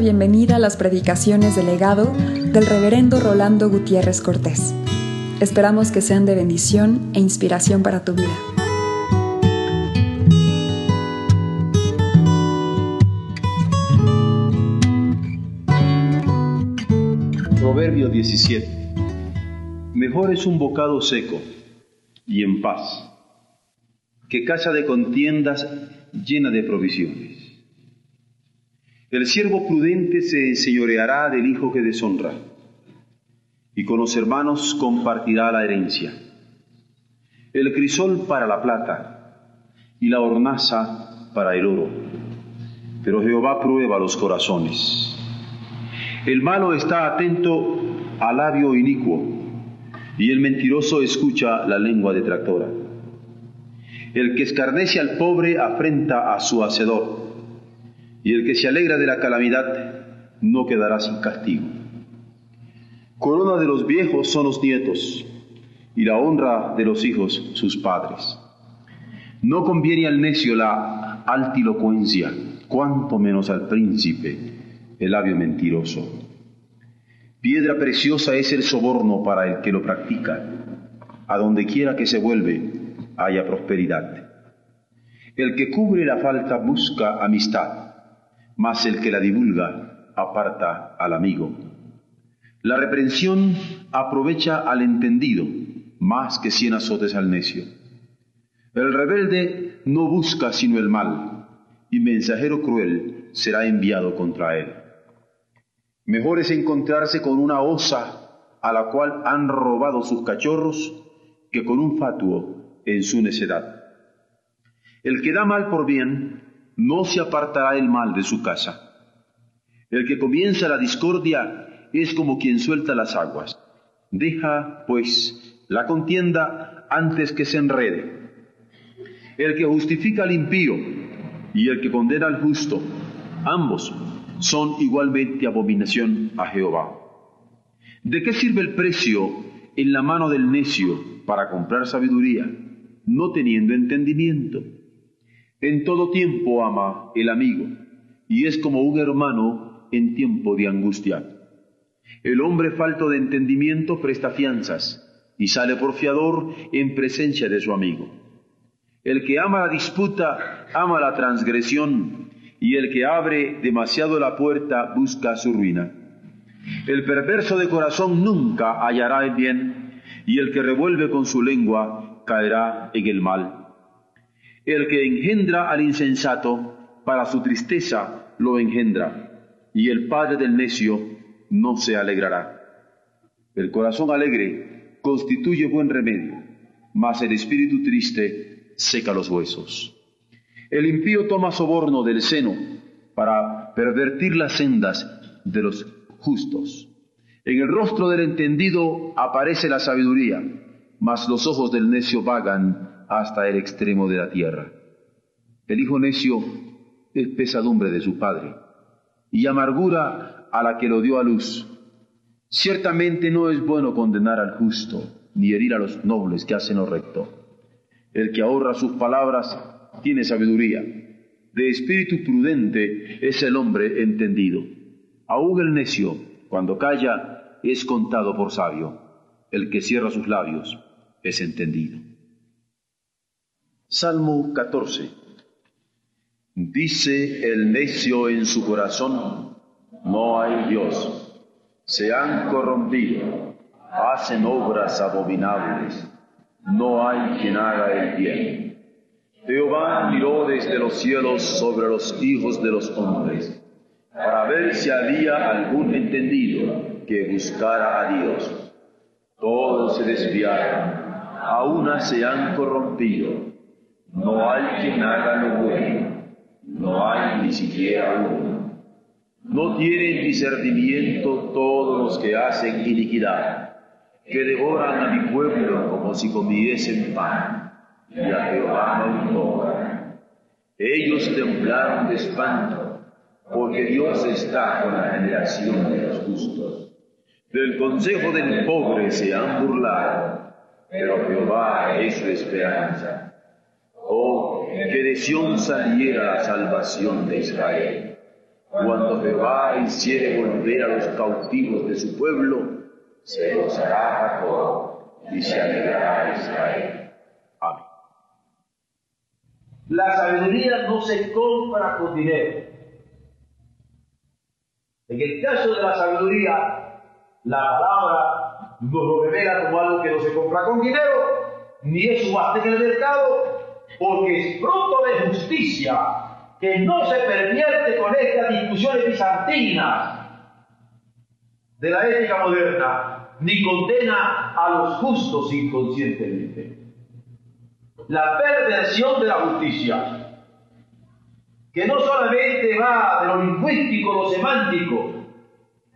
bienvenida a las predicaciones del legado del reverendo Rolando Gutiérrez Cortés. Esperamos que sean de bendición e inspiración para tu vida. Proverbio 17. Mejor es un bocado seco y en paz que casa de contiendas llena de provisiones. El siervo prudente se enseñoreará del hijo que deshonra, y con los hermanos compartirá la herencia. El crisol para la plata, y la hornaza para el oro. Pero Jehová prueba los corazones. El malo está atento al labio inicuo, y el mentiroso escucha la lengua detractora. El que escarnece al pobre afrenta a su hacedor y el que se alegra de la calamidad no quedará sin castigo. Corona de los viejos son los nietos, y la honra de los hijos sus padres. No conviene al necio la altilocuencia, cuanto menos al príncipe el labio mentiroso. Piedra preciosa es el soborno para el que lo practica. A donde quiera que se vuelve, haya prosperidad. El que cubre la falta busca amistad mas el que la divulga aparta al amigo. La reprensión aprovecha al entendido más que cien azotes al necio. El rebelde no busca sino el mal, y mensajero cruel será enviado contra él. Mejor es encontrarse con una osa a la cual han robado sus cachorros que con un fatuo en su necedad. El que da mal por bien no se apartará el mal de su casa. El que comienza la discordia es como quien suelta las aguas. Deja, pues, la contienda antes que se enrede. El que justifica al impío y el que condena al justo, ambos son igualmente abominación a Jehová. ¿De qué sirve el precio en la mano del necio para comprar sabiduría, no teniendo entendimiento? En todo tiempo ama el amigo, y es como un hermano en tiempo de angustia. El hombre falto de entendimiento presta fianzas, y sale por fiador en presencia de su amigo. El que ama la disputa, ama la transgresión, y el que abre demasiado la puerta busca su ruina. El perverso de corazón nunca hallará el bien, y el que revuelve con su lengua caerá en el mal. El que engendra al insensato, para su tristeza lo engendra, y el padre del necio no se alegrará. El corazón alegre constituye buen remedio, mas el espíritu triste seca los huesos. El impío toma soborno del seno para pervertir las sendas de los justos. En el rostro del entendido aparece la sabiduría, mas los ojos del necio vagan hasta el extremo de la tierra. El hijo necio es pesadumbre de su padre y amargura a la que lo dio a luz. Ciertamente no es bueno condenar al justo, ni herir a los nobles que hacen lo recto. El que ahorra sus palabras tiene sabiduría. De espíritu prudente es el hombre entendido. Aún el necio, cuando calla, es contado por sabio. El que cierra sus labios es entendido. Salmo 14. Dice el necio en su corazón, no hay Dios. Se han corrompido, hacen obras abominables. No hay quien haga el bien. Jehová miró desde los cielos sobre los hijos de los hombres, para ver si había algún entendido que buscara a Dios. Todos se desviaron, a una se han corrompido no hay quien haga lo bueno, no hay ni siquiera uno. No tienen discernimiento todos los que hacen iniquidad, que devoran a mi pueblo como si comiesen pan, y a Jehová no tocan. Ellos temblaron de espanto, porque Dios está con la generación de los justos. Del consejo del pobre se han burlado, pero Jehová es su esperanza que de Sión saliera la salvación de Israel. Cuando Jehová hiciere volver a los cautivos de su pueblo, se gozará Jacob y se alegrará Israel. Amén. La sabiduría no se compra con dinero. En el caso de la sabiduría, la palabra nos lo revela como algo que no se compra con dinero, ni es subaste en el mercado, porque es fruto de justicia que no se pervierte con estas discusiones bizantinas de la ética moderna, ni condena a los justos inconscientemente. La perversión de la justicia que no solamente va de lo lingüístico, lo semántico,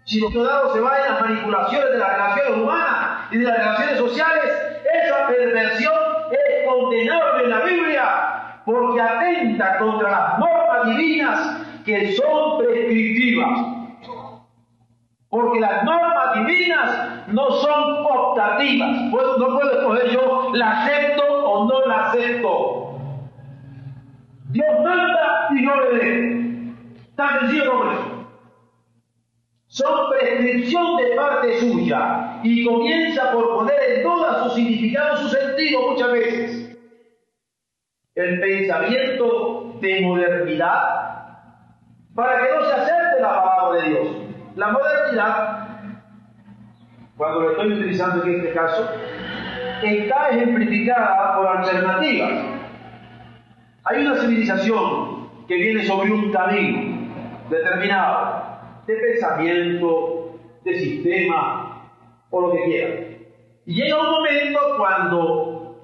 sino que dado se va en las manipulaciones de las relaciones humanas y de las relaciones sociales, esa perversión es en la Biblia porque atenta contra las normas divinas que son prescriptivas. Porque las normas divinas no son optativas. No puedo escoger yo la acepto o no la acepto. Dios manda y yo le dé. Tan sencillo como eso. Son prescripción de parte suya y comienza por poner en duda su significado, su sentido muchas veces. El pensamiento de modernidad para que no se acerque la palabra de Dios. La modernidad, cuando lo estoy utilizando en este caso, está ejemplificada por alternativas. Hay una civilización que viene sobre un camino determinado de pensamiento, de sistema o lo que quiera. Y llega un momento cuando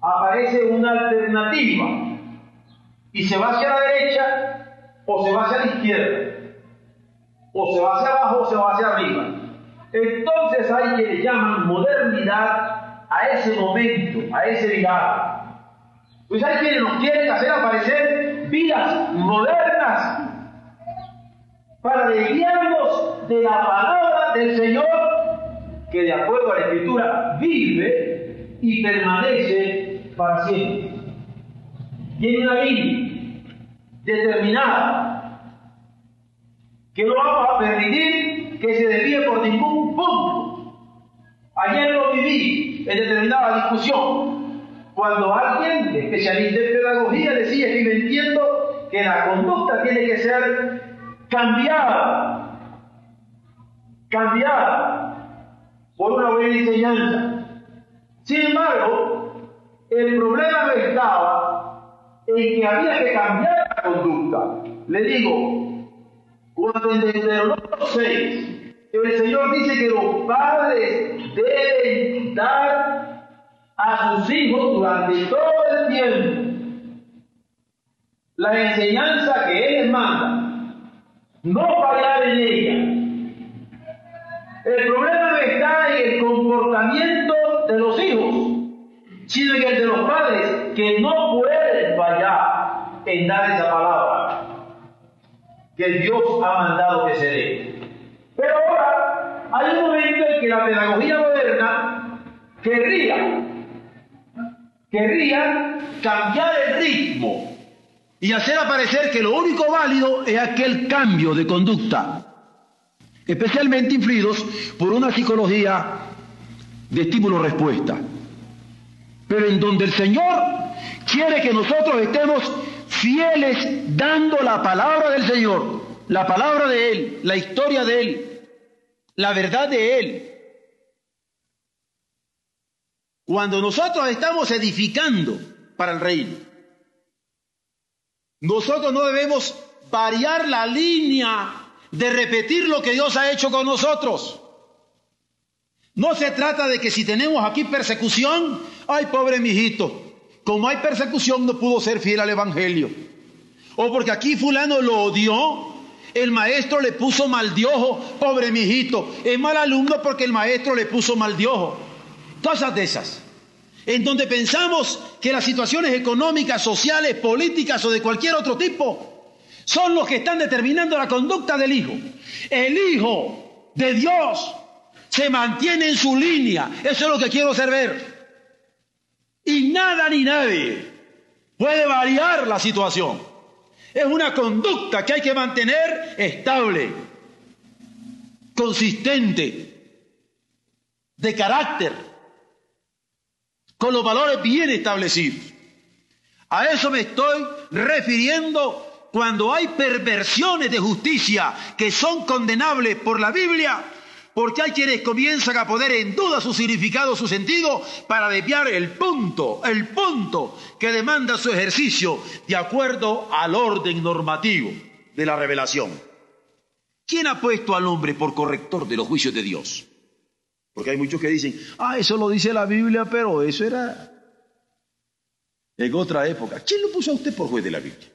aparece una alternativa y se va hacia la derecha o se va hacia la izquierda, o se va hacia abajo o se va hacia arriba. Entonces hay quienes llaman modernidad a ese momento, a ese viraje. Pues hay quienes nos quieren hacer aparecer vidas modernas para desviarnos de la palabra del Señor que de acuerdo a la Escritura vive y permanece para siempre. Tiene una línea determinada que no vamos a permitir que se desvíe por ningún punto. Ayer lo viví en determinada discusión cuando alguien especialista en pedagogía decía, y me entiendo que la conducta tiene que ser cambiada, cambiada por una buena enseñanza. Sin embargo, el problema estaba en que había que cambiar la conducta. Le digo, cuando en Deuteronomio 6, el Señor dice que los padres deben dar a sus hijos durante todo el tiempo la enseñanza que Él les manda, no fallar en ella. El problema no está en el comportamiento de los hijos, sino en el de los padres, que no pueden fallar en dar esa palabra que Dios ha mandado que se dé. Pero ahora hay un momento en que la pedagogía moderna querría querría cambiar el ritmo y hacer aparecer que lo único válido es aquel cambio de conducta, especialmente influidos por una psicología de estímulo-respuesta, pero en donde el Señor quiere que nosotros estemos fieles dando la palabra del Señor, la palabra de Él, la historia de Él, la verdad de Él, cuando nosotros estamos edificando para el reino, nosotros no debemos variar la línea de repetir lo que Dios ha hecho con nosotros. No se trata de que si tenemos aquí persecución, ay pobre mijito, como hay persecución no pudo ser fiel al Evangelio. O porque aquí fulano lo odió, el maestro le puso mal de ojo, pobre mijito, es mal alumno porque el maestro le puso mal de ojo. Cosas de esas. En donde pensamos que las situaciones económicas, sociales, políticas o de cualquier otro tipo son los que están determinando la conducta del Hijo. El Hijo de Dios se mantiene en su línea. Eso es lo que quiero hacer ver. Y nada ni nadie puede variar la situación. Es una conducta que hay que mantener estable, consistente, de carácter, con los valores bien establecidos. A eso me estoy refiriendo cuando hay perversiones de justicia que son condenables por la Biblia, porque hay quienes comienzan a poner en duda su significado, su sentido, para desviar el punto, el punto que demanda su ejercicio de acuerdo al orden normativo de la revelación. ¿Quién ha puesto al hombre por corrector de los juicios de Dios? Porque hay muchos que dicen, ah, eso lo dice la Biblia, pero eso era en otra época. ¿Quién lo puso a usted por juez de la Biblia?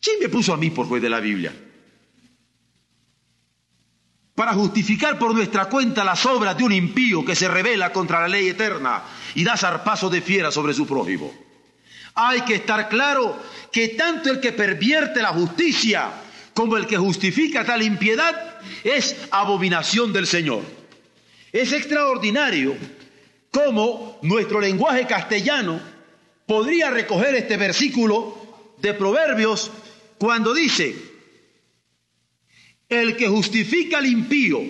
¿Quién me puso a mí por juez de la Biblia? Para justificar por nuestra cuenta las obras de un impío que se revela contra la ley eterna y da zarpazo de fiera sobre su prójimo. Hay que estar claro que tanto el que pervierte la justicia como el que justifica tal impiedad es abominación del Señor. Es extraordinario cómo nuestro lenguaje castellano podría recoger este versículo de Proverbios cuando dice, el que justifica al impío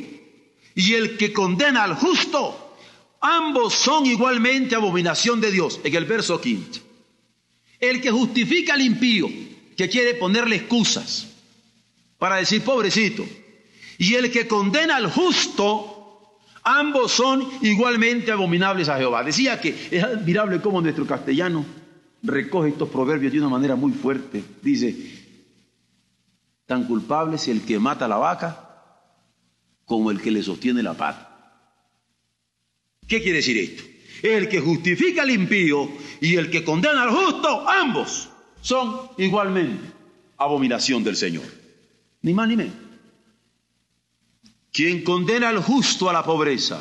y el que condena al justo, ambos son igualmente abominación de Dios, en el verso quinto. El que justifica al impío, que quiere ponerle excusas para decir pobrecito, y el que condena al justo, ambos son igualmente abominables a Jehová. Decía que es admirable cómo nuestro castellano recoge estos proverbios de una manera muy fuerte. Dice, tan culpable es el que mata la vaca como el que le sostiene la pata. ¿Qué quiere decir esto? El que justifica al impío y el que condena al justo, ambos son igualmente abominación del Señor. Ni más ni menos. Quien condena al justo a la pobreza,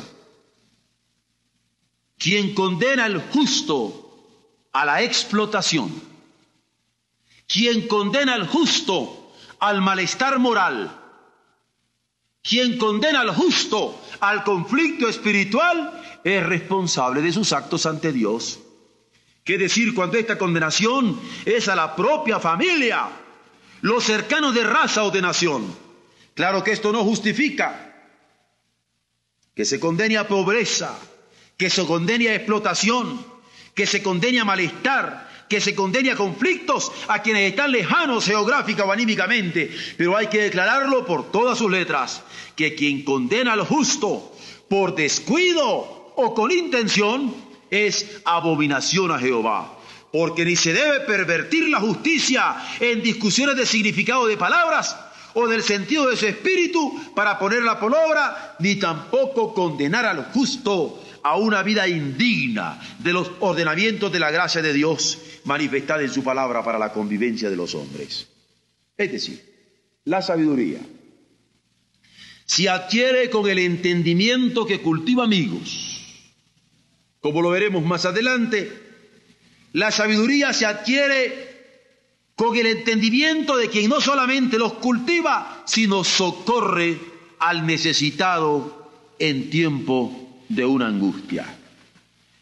quien condena al justo a la explotación, quien condena al justo al malestar moral, quien condena al justo al conflicto espiritual, es responsable de sus actos ante Dios. ¿Qué decir cuando esta condenación es a la propia familia, los cercanos de raza o de nación? Claro que esto no justifica que se condene a pobreza, que se condene a explotación, que se condene a malestar, que se condene a conflictos a quienes están lejanos geográfica o anímicamente, pero hay que declararlo por todas sus letras, que quien condena al justo por descuido o con intención es abominación a Jehová. Porque ni se debe pervertir la justicia en discusiones de significado de palabras o del sentido de su espíritu para ponerla por obra, ni tampoco condenar al justo a una vida indigna de los ordenamientos de la gracia de Dios manifestada en su palabra para la convivencia de los hombres. Es decir, la sabiduría se adquiere con el entendimiento que cultiva amigos. Como lo veremos más adelante, la sabiduría se adquiere con el entendimiento de quien no solamente los cultiva, sino socorre al necesitado en tiempo de una angustia.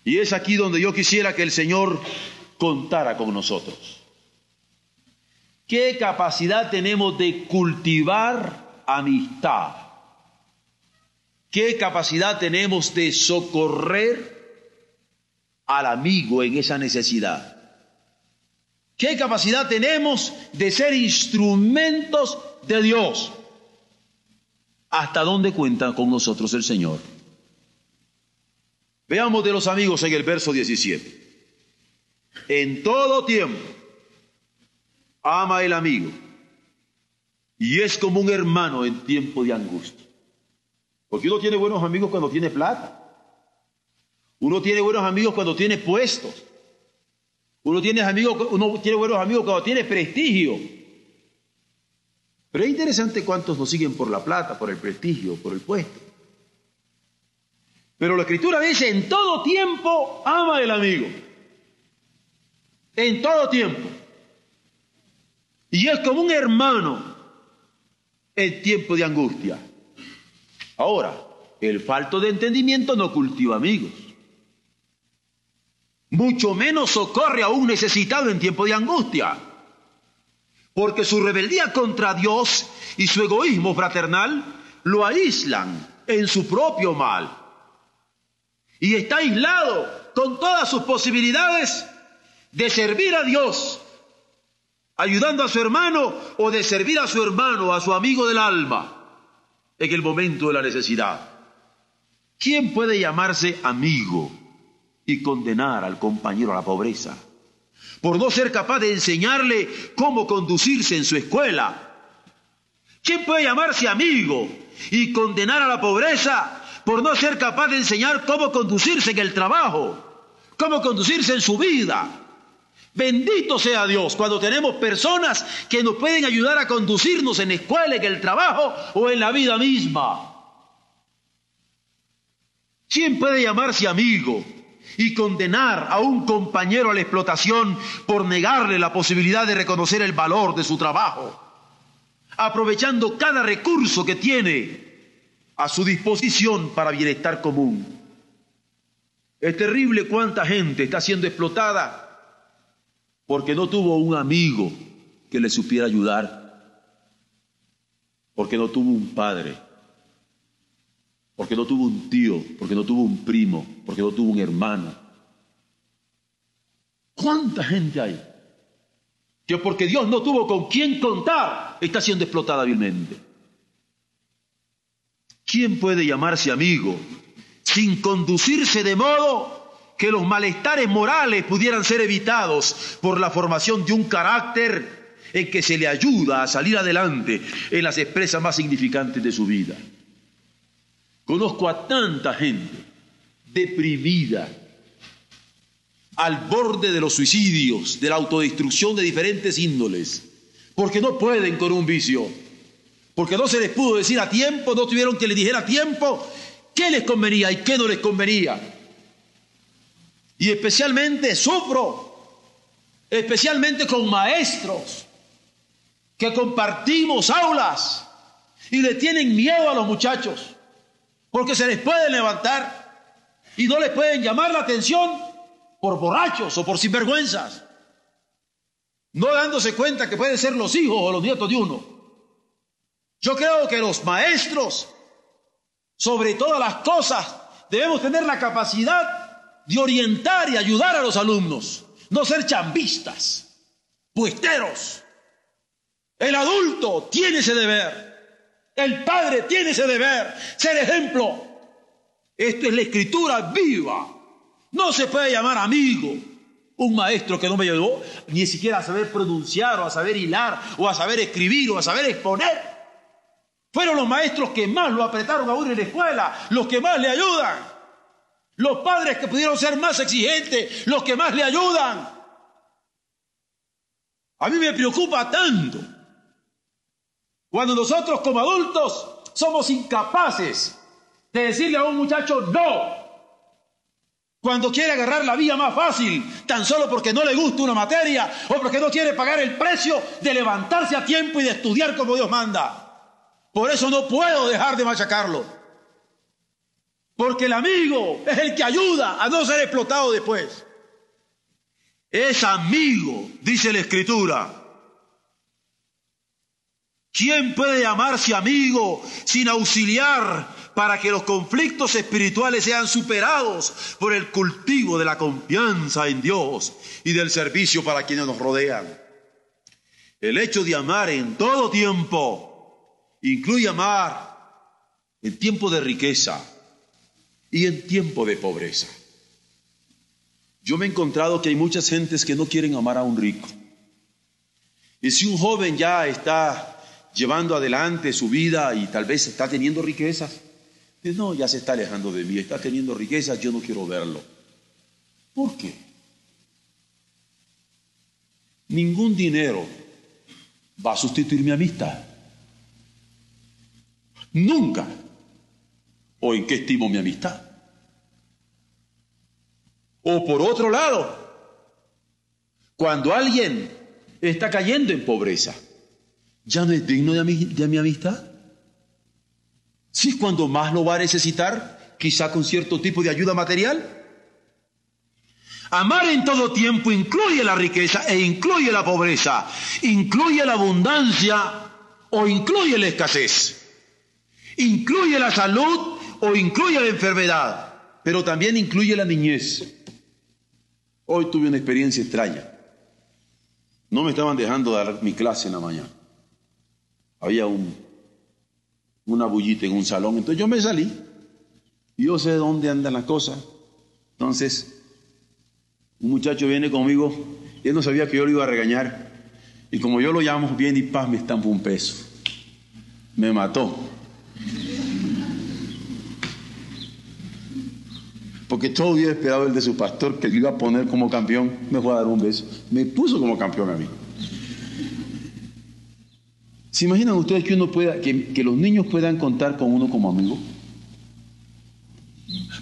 Y es aquí donde yo quisiera que el Señor contara con nosotros. ¿Qué capacidad tenemos de cultivar amistad? ¿Qué capacidad tenemos de socorrer al amigo en esa necesidad? ¿Qué capacidad tenemos de ser instrumentos de Dios? ¿Hasta dónde cuenta con nosotros el Señor? Veamos de los amigos en el verso 17. En todo tiempo ama el amigo y es como un hermano en tiempo de angustia. Porque uno tiene buenos amigos cuando tiene plata. Uno tiene buenos amigos cuando tiene puestos. Uno tiene, amigos, uno tiene buenos amigos cuando tiene prestigio. Pero es interesante cuántos nos siguen por la plata, por el prestigio, por el puesto. Pero la escritura dice, en todo tiempo ama el amigo. En todo tiempo. Y es como un hermano en tiempo de angustia. Ahora, el falto de entendimiento no cultiva amigos. Mucho menos socorre a un necesitado en tiempo de angustia. porque su rebeldía contra Dios y su egoísmo fraternal lo aíslan en su propio mal. Y está aislado con todas sus posibilidades de servir a Dios, ayudando a su hermano o de servir a su hermano, a su amigo del alma, en el momento de la necesidad. ¿Quién puede llamarse amigo y condenar al compañero a la pobreza? Por no ser capaz de enseñarle cómo conducirse en su escuela. ¿Quién puede llamarse amigo y condenar a la pobreza por no ser capaz de enseñar cómo conducirse en el trabajo, cómo conducirse en su vida? Bendito sea Dios cuando tenemos personas que nos pueden ayudar a conducirnos en la escuela, en el trabajo o en la vida misma. ¿Quién puede llamarse amigo y condenar a un compañero a la explotación por negarle la posibilidad de reconocer el valor de su trabajo? Aprovechando cada recurso que tiene a su disposición para bienestar común. Es terrible cuánta gente está siendo explotada porque no tuvo un amigo que le supiera ayudar, porque no tuvo un padre, porque no tuvo un tío, porque no tuvo un primo, porque no tuvo un hermano. ¿Cuánta gente hay? Que porque Dios no tuvo con quién contar, está siendo explotada vilmente. ¿Quién puede llamarse amigo sin conducirse de modo que los malestares morales pudieran ser evitados por la formación de un carácter en que se le ayuda a salir adelante en las expresas más significantes de su vida. Conozco a tanta gente deprimida, al borde de los suicidios, de la autodestrucción de diferentes índoles, porque no pueden con un vicio, porque no se les pudo decir a tiempo, no tuvieron que le dijera a tiempo qué les convenía y qué no les convenía. Y especialmente sufro, especialmente con maestros que compartimos aulas y le tienen miedo a los muchachos porque se les puede levantar y no les pueden llamar la atención por borrachos o por sinvergüenzas, no dándose cuenta que pueden ser los hijos o los nietos de uno. Yo creo que los maestros, sobre todas las cosas, debemos tener la capacidad de orientar y ayudar a los alumnos, no ser chambistas, puesteros. El adulto tiene ese deber, el padre tiene ese deber, ser ejemplo. Esto es la escritura viva. No se puede llamar amigo un maestro que no me ayudó ni siquiera a saber pronunciar o a saber hilar o a saber escribir o a saber exponer. Fueron los maestros que más lo apretaron a uno en la escuela, los que más le ayudan. Los padres que pudieron ser más exigentes, los que más le ayudan. A mí me preocupa tanto cuando nosotros como adultos somos incapaces de decirle a un muchacho no. Cuando quiere agarrar la vía más fácil, tan solo porque no le gusta una materia o porque no quiere pagar el precio de levantarse a tiempo y de estudiar como Dios manda. Por eso no puedo dejar de machacarlo. Porque el amigo es el que ayuda a no ser explotado después. Es amigo, dice la escritura. ¿Quién puede llamarse amigo sin auxiliar para que los conflictos espirituales sean superados por el cultivo de la confianza en Dios y del servicio para quienes nos rodean? El hecho de amar en todo tiempo incluye amar en tiempo de riqueza, y en tiempo de pobreza. Yo me he encontrado que hay muchas gentes que no quieren amar a un rico. Y si un joven ya está llevando adelante su vida y tal vez está teniendo riquezas, dice, no, ya se está alejando de mí, está teniendo riquezas, yo no quiero verlo. ¿Por qué? Ningún dinero va a sustituir mi amistad. Nunca o en qué estimo mi amistad. O por otro lado, cuando alguien está cayendo en pobreza, ¿ya no es digno de mi, amistad? Si es cuando más lo va a necesitar, quizá con cierto tipo de ayuda material. Amar en todo tiempo incluye la riqueza e incluye la pobreza, incluye la abundancia o incluye la escasez, incluye la salud o incluye la enfermedad, pero también incluye la niñez. Hoy tuve una experiencia extraña. No me estaban dejando dar mi clase en la mañana. Había un, una bullita en un salón, entonces yo me salí. Yo sé dónde andan las cosas. Entonces un muchacho viene conmigo él no sabía que yo lo iba a regañar. Y como yo lo llamo, viene y paz, me estampa un peso. Me mató. Porque todo día esperaba el de su pastor que le iba a poner como campeón, me fue a dar un beso. Me puso como campeón a mí. ¿Se imaginan ustedes que uno pueda, que, que los niños puedan contar con uno como amigo?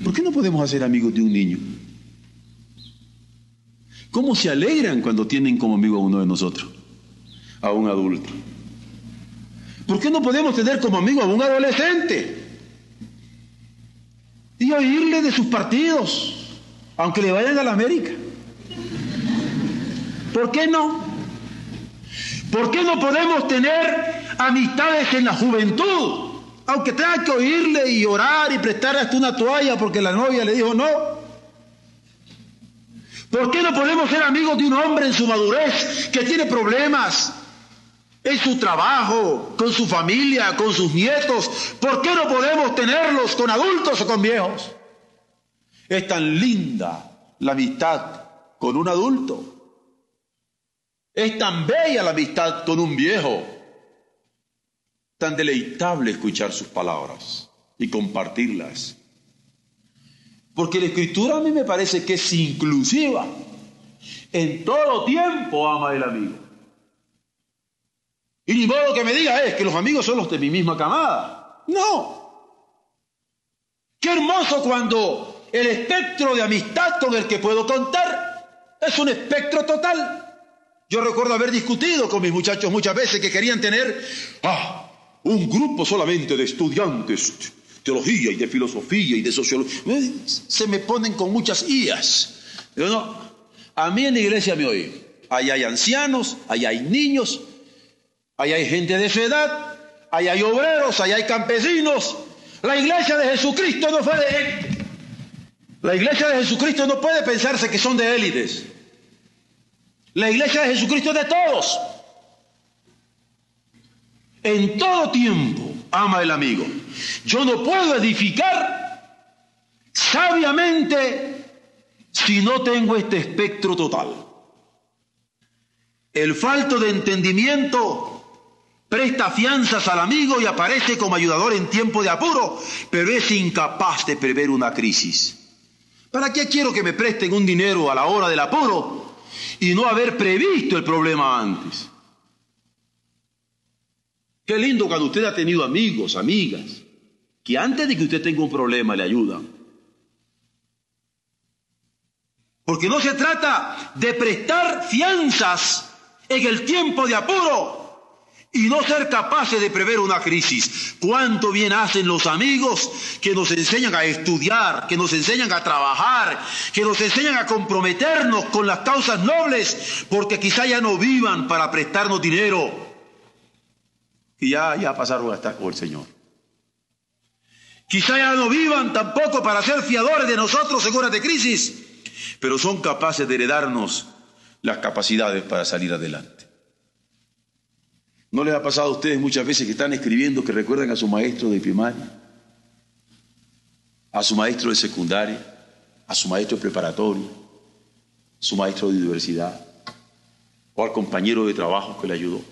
¿Por qué no podemos hacer amigos de un niño? ¿Cómo se alegran cuando tienen como amigo a uno de nosotros? A un adulto. ¿Por qué no podemos tener como amigo a un adolescente? Y oírle de sus partidos, aunque le vayan a la América. ¿Por qué no? ¿Por qué no podemos tener amistades en la juventud? Aunque tenga que oírle y orar y prestar hasta una toalla porque la novia le dijo no. ¿Por qué no podemos ser amigos de un hombre en su madurez que tiene problemas en su trabajo, con su familia, con sus nietos? ¿Por qué no podemos tenerlos con adultos o con viejos? Es tan linda la amistad con un adulto. Es tan bella la amistad con un viejo. Tan deleitable escuchar sus palabras y compartirlas. Porque la escritura a mí me parece que es inclusiva. En todo tiempo ama el amigo. Y ni modo que me diga es que los amigos son los de mi misma camada. No. Qué hermoso cuando el espectro de amistad con el que puedo contar es un espectro total. Yo recuerdo haber discutido con mis muchachos muchas veces que querían tener ah, un grupo solamente de estudiantes teología y de filosofía y de sociología. Se me ponen con muchas IAS. Yo no, a mí en la iglesia me oí. Ahí hay ancianos, ahí hay niños, ahí hay gente de su edad, ahí hay obreros, ahí hay campesinos. La iglesia de Jesucristo no fue de La iglesia de Jesucristo no puede pensarse que son de élites. La iglesia de Jesucristo es de todos. En todo tiempo ama el amigo. Yo no puedo edificar sabiamente si no tengo este espectro total. El falto de entendimiento presta fianzas al amigo y aparece como ayudador en tiempo de apuro, pero es incapaz de prever una crisis. ¿Para qué quiero que me presten un dinero a la hora del apuro y no haber previsto el problema antes? Qué lindo cuando usted ha tenido amigos, amigas, que antes de que usted tenga un problema le ayudan. Porque no se trata de prestar fianzas en el tiempo de apuro y no ser capaces de prever una crisis. Cuánto bien hacen los amigos que nos enseñan a estudiar, que nos enseñan a trabajar, que nos enseñan a comprometernos con las causas nobles, porque quizá ya no vivan para prestarnos dinero, y ya, ya pasaron a estar con el Señor. Quizá ya no vivan tampoco para ser fiadores de nosotros en horas de crisis, pero son capaces de heredarnos las capacidades para salir adelante. ¿No les ha pasado a ustedes muchas veces que están escribiendo que recuerdan a su maestro de primaria, a su maestro de secundaria, a su maestro de preparatoria, a su maestro de universidad o al compañero de trabajo que le ayudó?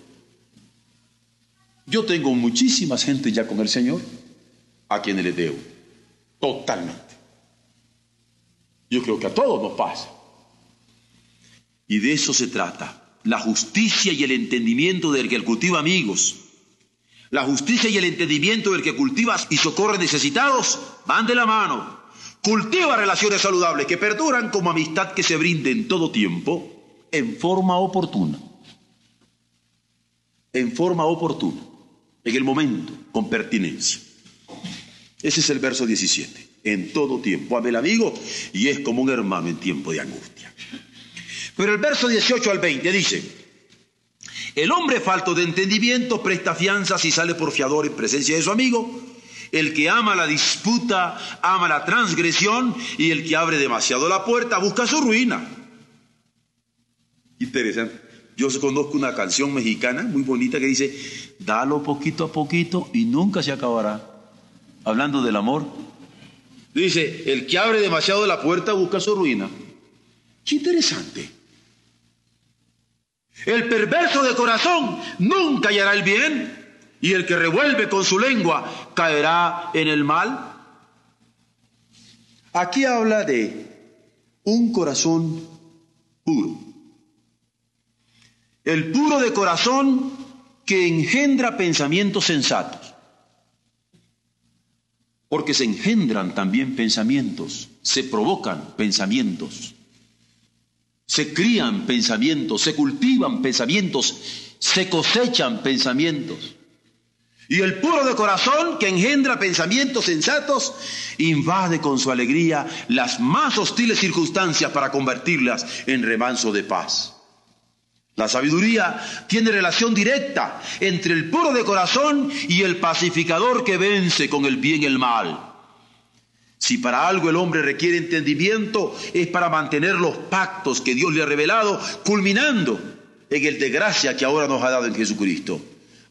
Yo tengo muchísima gente ya con el Señor a quienes le debo. Totalmente. Yo creo que a todos nos pasa. Y de eso se trata. La justicia y el entendimiento del que cultiva amigos. La justicia y el entendimiento del que cultiva y socorre necesitados van de la mano. Cultiva relaciones saludables que perduran como amistad que se brinde en todo tiempo en forma oportuna. En forma oportuna en el momento, con pertinencia. Ese es el verso 17. En todo tiempo ama el amigo y es como un hermano en tiempo de angustia. Pero el verso 18 al 20 dice, el hombre falto de entendimiento presta fianzas y sale por fiador en presencia de su amigo. El que ama la disputa, ama la transgresión y el que abre demasiado la puerta busca su ruina. Interesante. Yo conozco una canción mexicana muy bonita que dice, dalo poquito a poquito y nunca se acabará. Hablando del amor. Dice, el que abre demasiado la puerta busca su ruina. Qué interesante. El perverso de corazón nunca hallará el bien y el que revuelve con su lengua caerá en el mal. Aquí habla de un corazón puro. El puro de corazón que engendra pensamientos sensatos. Porque se engendran también pensamientos, se provocan pensamientos. Se crían pensamientos, se cultivan pensamientos, se cosechan pensamientos. Y el puro de corazón que engendra pensamientos sensatos invade con su alegría las más hostiles circunstancias para convertirlas en remanso de paz. La sabiduría tiene relación directa entre el puro de corazón y el pacificador que vence con el bien el mal. Si para algo el hombre requiere entendimiento, es para mantener los pactos que Dios le ha revelado, culminando en el de gracia que ahora nos ha dado en Jesucristo.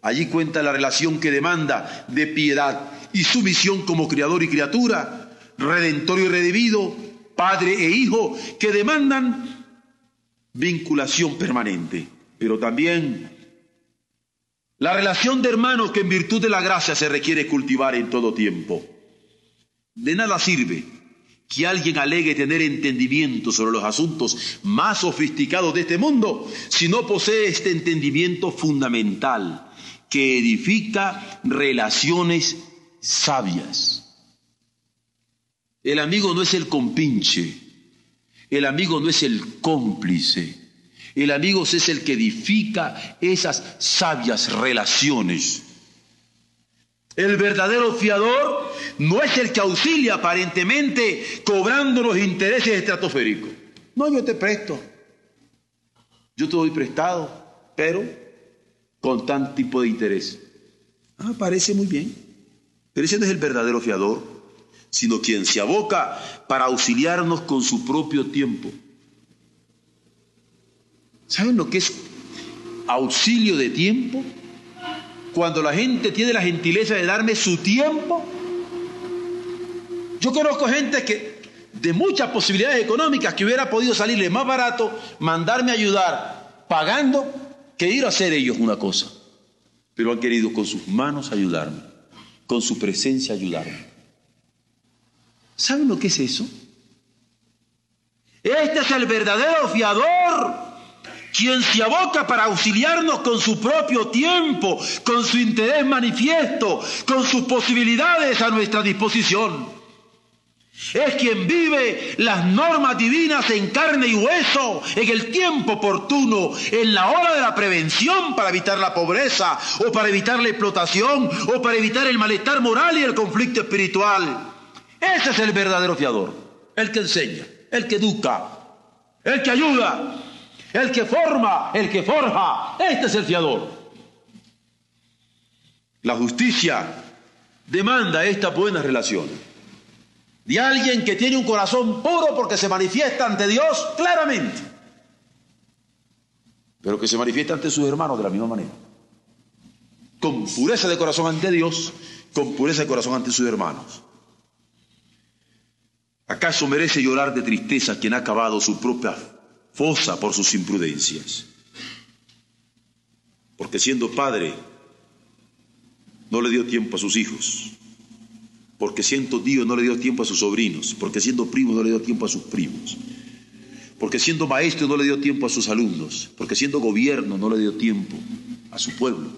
Allí cuenta la relación que demanda de piedad y sumisión como criador y criatura, redentor y redimido, padre e hijo, que demandan vinculación permanente, pero también la relación de hermanos que en virtud de la gracia se requiere cultivar en todo tiempo. De nada sirve que alguien alegue tener entendimiento sobre los asuntos más sofisticados de este mundo si no posee este entendimiento fundamental que edifica relaciones sabias. El amigo no es el compinche, el amigo no es el cómplice, el amigo es el que edifica esas sabias relaciones el verdadero fiador no es el que auxilia aparentemente cobrando los intereses estratosféricos. No, yo te presto. Yo te doy prestado, pero con tan tipo de interés. Ah, parece muy bien. Pero ese no es el verdadero fiador, sino quien se aboca para auxiliarnos con su propio tiempo. ¿Saben lo que es auxilio de tiempo? Cuando la gente tiene la gentileza de darme su tiempo. Yo conozco gente que de muchas posibilidades económicas que hubiera podido salirle más barato mandarme a ayudar pagando que ir a hacer ellos una cosa. Pero han querido con sus manos ayudarme, con su presencia ayudarme. ¿Saben lo que es eso? Este es el verdadero fiador quien se aboca para auxiliarnos con su propio tiempo, con su interés manifiesto, con sus posibilidades a nuestra disposición. Es quien vive las normas divinas en carne y hueso, en el tiempo oportuno, en la hora de la prevención para evitar la pobreza, o para evitar la explotación, o para evitar el malestar moral y el conflicto espiritual. Ese es el verdadero fiador, el que enseña, el que educa, el que ayuda, el que forma, el que forja, este es el fiador. La justicia demanda esta buena relación de alguien que tiene un corazón puro porque se manifiesta ante Dios claramente, pero que se manifiesta ante sus hermanos de la misma manera. Con pureza de corazón ante Dios, con pureza de corazón ante sus hermanos. ¿Acaso merece llorar de tristeza quien ha acabado su propia fosa por sus imprudencias. Porque siendo padre, no le dio tiempo a sus hijos. Porque siendo tío, no le dio tiempo a sus sobrinos. Porque siendo primo, no le dio tiempo a sus primos. Porque siendo maestro, no le dio tiempo a sus alumnos. Porque siendo gobierno, no le dio tiempo a su pueblo.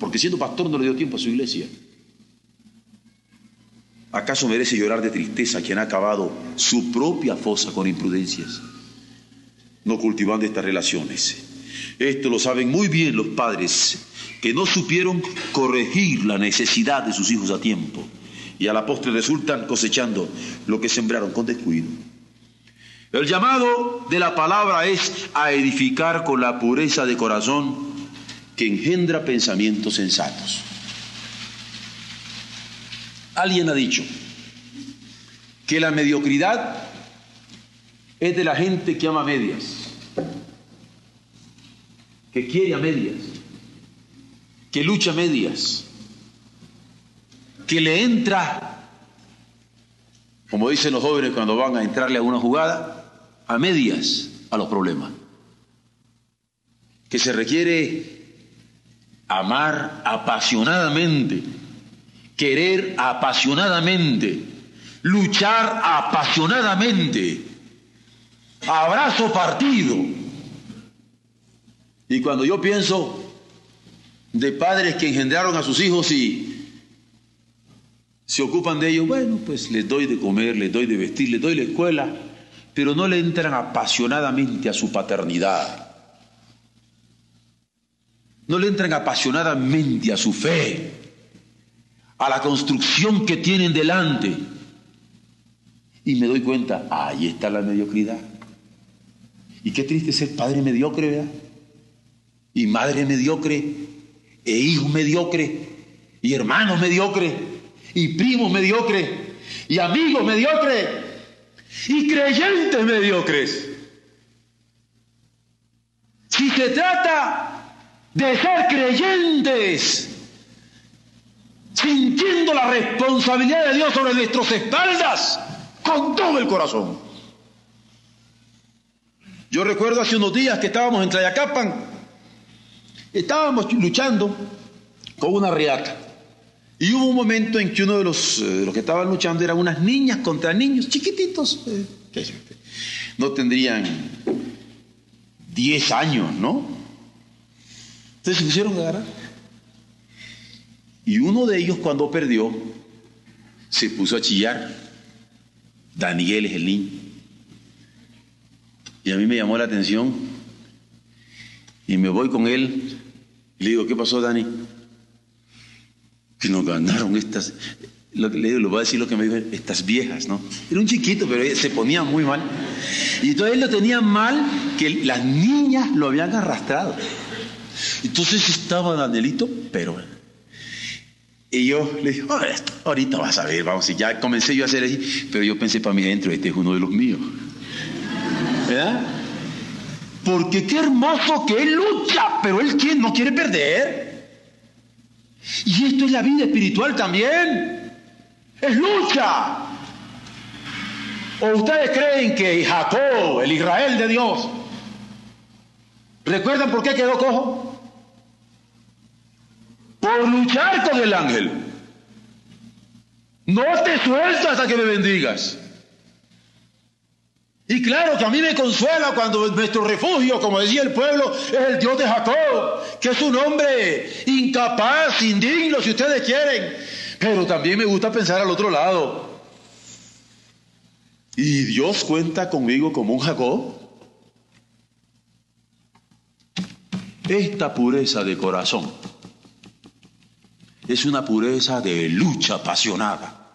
Porque siendo pastor, no le dio tiempo a su iglesia. ¿Acaso merece llorar de tristeza quien ha acabado su propia fosa con imprudencias? No cultivando estas relaciones. Esto lo saben muy bien los padres que no supieron corregir la necesidad de sus hijos a tiempo y a la postre resultan cosechando lo que sembraron con descuido. El llamado de la palabra es a edificar con la pureza de corazón que engendra pensamientos sensatos. Alguien ha dicho que la mediocridad es de la gente que ama medias, que quiere a medias, que lucha a medias, que le entra, como dicen los jóvenes cuando van a entrarle a una jugada, a medias a los problemas. Que se requiere amar apasionadamente, querer apasionadamente, luchar apasionadamente, abrazo partido. Y cuando yo pienso de padres que engendraron a sus hijos y se ocupan de ellos, bueno, pues les doy de comer, les doy de vestir, les doy la escuela, pero no le entran apasionadamente a su paternidad no le entran apasionadamente a su fe, a la construcción que tienen delante. Y me doy cuenta, ahí está la mediocridad. Y qué triste ser padre mediocre, ¿verdad? Y madre mediocre, e hijo mediocre, y hermano mediocre, y primo mediocre, y amigos mediocre, y creyentes mediocres. Si se trata de ser creyentes, sintiendo la responsabilidad de Dios sobre nuestras espaldas con todo el corazón. Yo recuerdo hace unos días que estábamos en Tlayacapan, estábamos luchando con una riata. Y hubo un momento en que uno de los, eh, los que estaban luchando eran unas niñas contra niños chiquititos, eh, no tendrían 10 años, ¿no? Entonces se pusieron a agarrar. Y uno de ellos cuando perdió, se puso a chillar. Daniel es el niño. Y a mí me llamó la atención. Y me voy con él. Y le digo, ¿qué pasó, Dani? Que nos ganaron estas. Le digo, lo voy a decir lo que me dijo, estas viejas, ¿no? Era un chiquito, pero se ponía muy mal. Y entonces él lo tenía mal que las niñas lo habían arrastrado. Entonces estaba Danielito, pero... Y yo le dije, ahorita vas a ver, vamos, y ya comencé yo a hacer así, pero yo pensé para mí dentro, este es uno de los míos. ¿Verdad? Porque qué hermoso que él lucha, pero él no quiere perder. Y esto es la vida espiritual también. Es lucha. ¿O ustedes creen que Jacob, el Israel de Dios, ¿recuerdan por qué quedó cojo? por luchar con el ángel. No te suelto hasta que me bendigas. Y claro que a mí me consuela cuando nuestro refugio, como decía el pueblo, es el Dios de Jacob, que es un hombre incapaz, indigno, si ustedes quieren. Pero también me gusta pensar al otro lado. ¿Y Dios cuenta conmigo como un Jacob? Esta pureza de corazón es una pureza de lucha apasionada.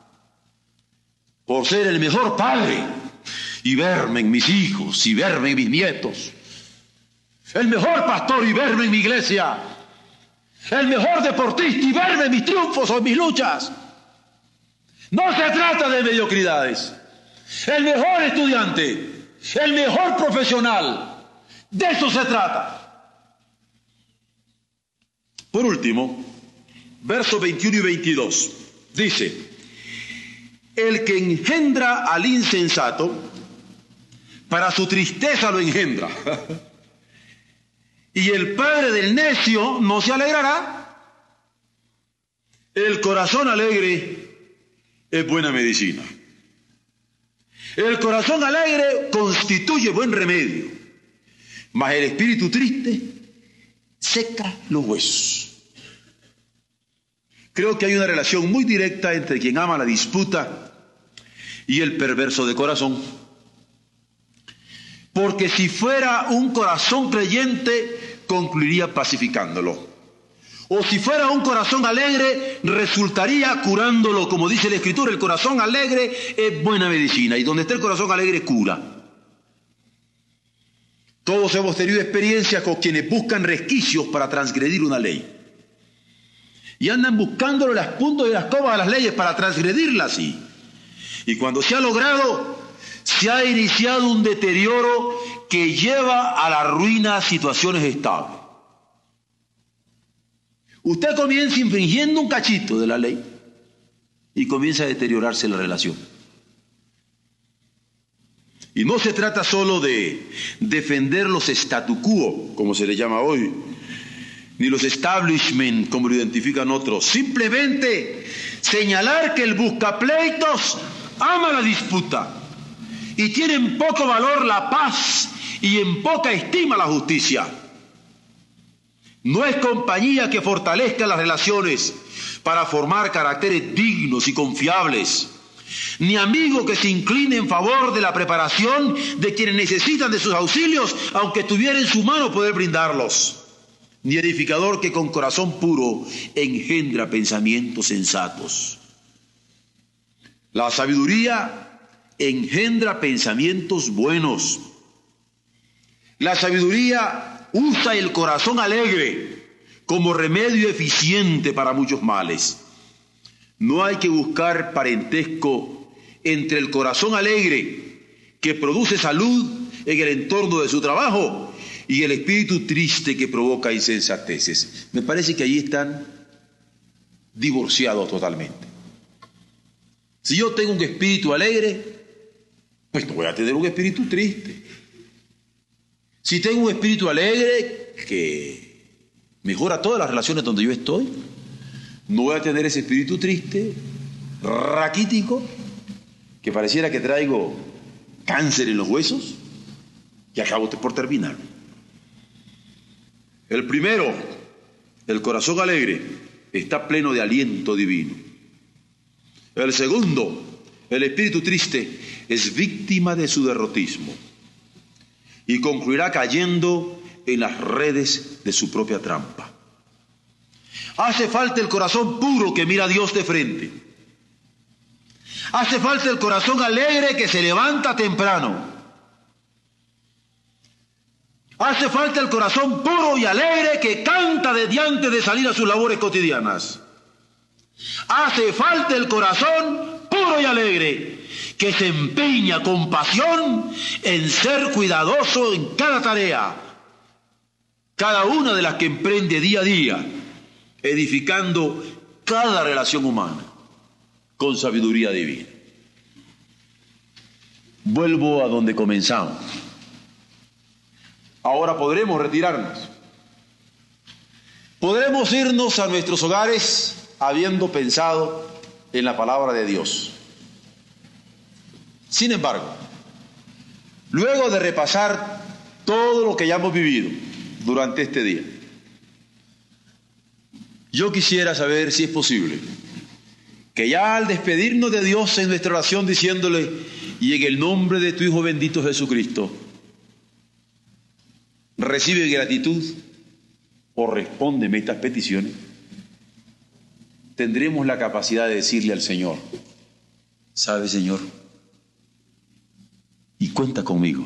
Por ser el mejor padre y verme en mis hijos y verme en mis nietos. El mejor pastor y verme en mi iglesia. El mejor deportista y verme en mis triunfos o en mis luchas. No se trata de mediocridades. El mejor estudiante, el mejor profesional. De eso se trata. Por último, versos 21 y 22. Dice, el que engendra al insensato, para su tristeza lo engendra. y el padre del necio no se alegrará. El corazón alegre es buena medicina. El corazón alegre constituye buen remedio, mas el espíritu triste seca los huesos. Creo que hay una relación muy directa entre quien ama la disputa y el perverso de corazón. Porque si fuera un corazón creyente, concluiría pacificándolo. O si fuera un corazón alegre, resultaría curándolo. Como dice la Escritura, el corazón alegre es buena medicina. Y donde está el corazón alegre, cura. Todos hemos tenido experiencias con quienes buscan resquicios para transgredir una ley. Y andan buscándole las puntas y las comas a las leyes para transgredirlas, sí. Y cuando se ha logrado, se ha iniciado un deterioro que lleva a la ruina situaciones estables. Usted comienza infringiendo un cachito de la ley y comienza a deteriorarse la relación. Y no se trata solo de defender los statu quo, como se le llama hoy, ni los establishment, como lo identifican otros. Simplemente señalar que el buscapleitos ama la disputa y tiene en poco valor la paz y en poca estima la justicia. No es compañía que fortalezca las relaciones para formar caracteres dignos y confiables, ni amigo que se incline en favor de la preparación de quienes necesitan de sus auxilios, aunque tuviera en su mano poder brindarlos, ni edificador que con corazón puro engendra pensamientos sensatos. La sabiduría engendra pensamientos buenos. La sabiduría usa el corazón alegre como remedio eficiente para muchos males. No hay que buscar parentesco entre el corazón alegre que produce salud en el entorno de su trabajo y el espíritu triste que provoca insensateces. Me parece que allí están divorciados totalmente. Si yo tengo un espíritu alegre, pues no voy a tener un espíritu triste. Si tengo un espíritu alegre que mejora todas las relaciones donde yo estoy, no voy a tener ese espíritu triste, raquítico, que pareciera que traigo cáncer en los huesos y acabo por terminar. El primero, el corazón alegre, está pleno de aliento divino. El segundo, el espíritu triste, es víctima de su derrotismo y concluirá cayendo en las redes de su propia trampa. Hace falta el corazón puro que mira a Dios de frente. Hace falta el corazón alegre que se levanta temprano. Hace falta el corazón puro y alegre que canta desde antes de salir a sus labores cotidianas. Hace falta el corazón puro y alegre que se empeña con pasión en ser cuidadoso en cada tarea, cada una de las que emprende día a día, edificando cada relación humana con sabiduría divina. Vuelvo a donde comenzamos. Ahora podremos retirarnos. Podremos irnos a nuestros hogares habiendo pensado en la palabra de Dios. Sin embargo, luego de repasar todo lo que ya hemos vivido durante este día, yo quisiera saber si es posible que ya al despedirnos de Dios en nuestra oración diciéndole, y en el nombre de tu Hijo bendito Jesucristo, recibe gratitud o respóndeme estas peticiones, tendremos la capacidad de decirle al Señor, ¿sabe Señor? Y cuenta conmigo.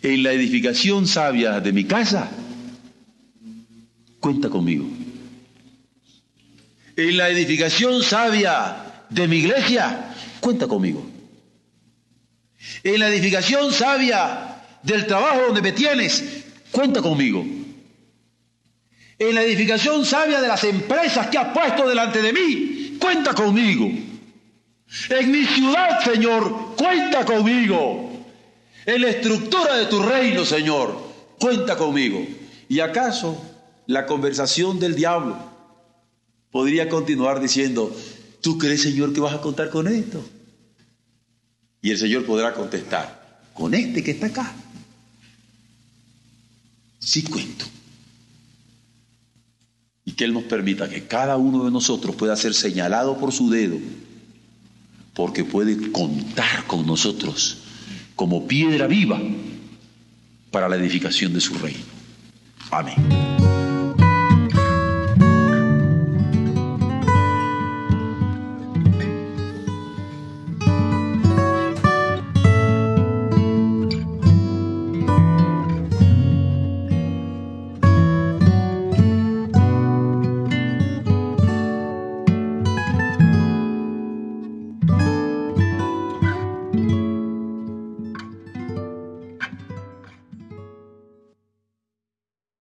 En la edificación sabia de mi casa, cuenta conmigo. En la edificación sabia de mi iglesia, cuenta conmigo. En la edificación sabia del trabajo donde me tienes, cuenta conmigo. En la edificación sabia de las empresas que has puesto delante de mí, cuenta conmigo. En mi ciudad, Señor, cuenta conmigo. En la estructura de tu reino, Señor, cuenta conmigo. ¿Y acaso la conversación del diablo podría continuar diciendo, ¿tú crees, Señor, que vas a contar con esto? Y el Señor podrá contestar, con este que está acá. Sí cuento. Y que Él nos permita que cada uno de nosotros pueda ser señalado por su dedo porque puede contar con nosotros como piedra viva para la edificación de su reino. Amén.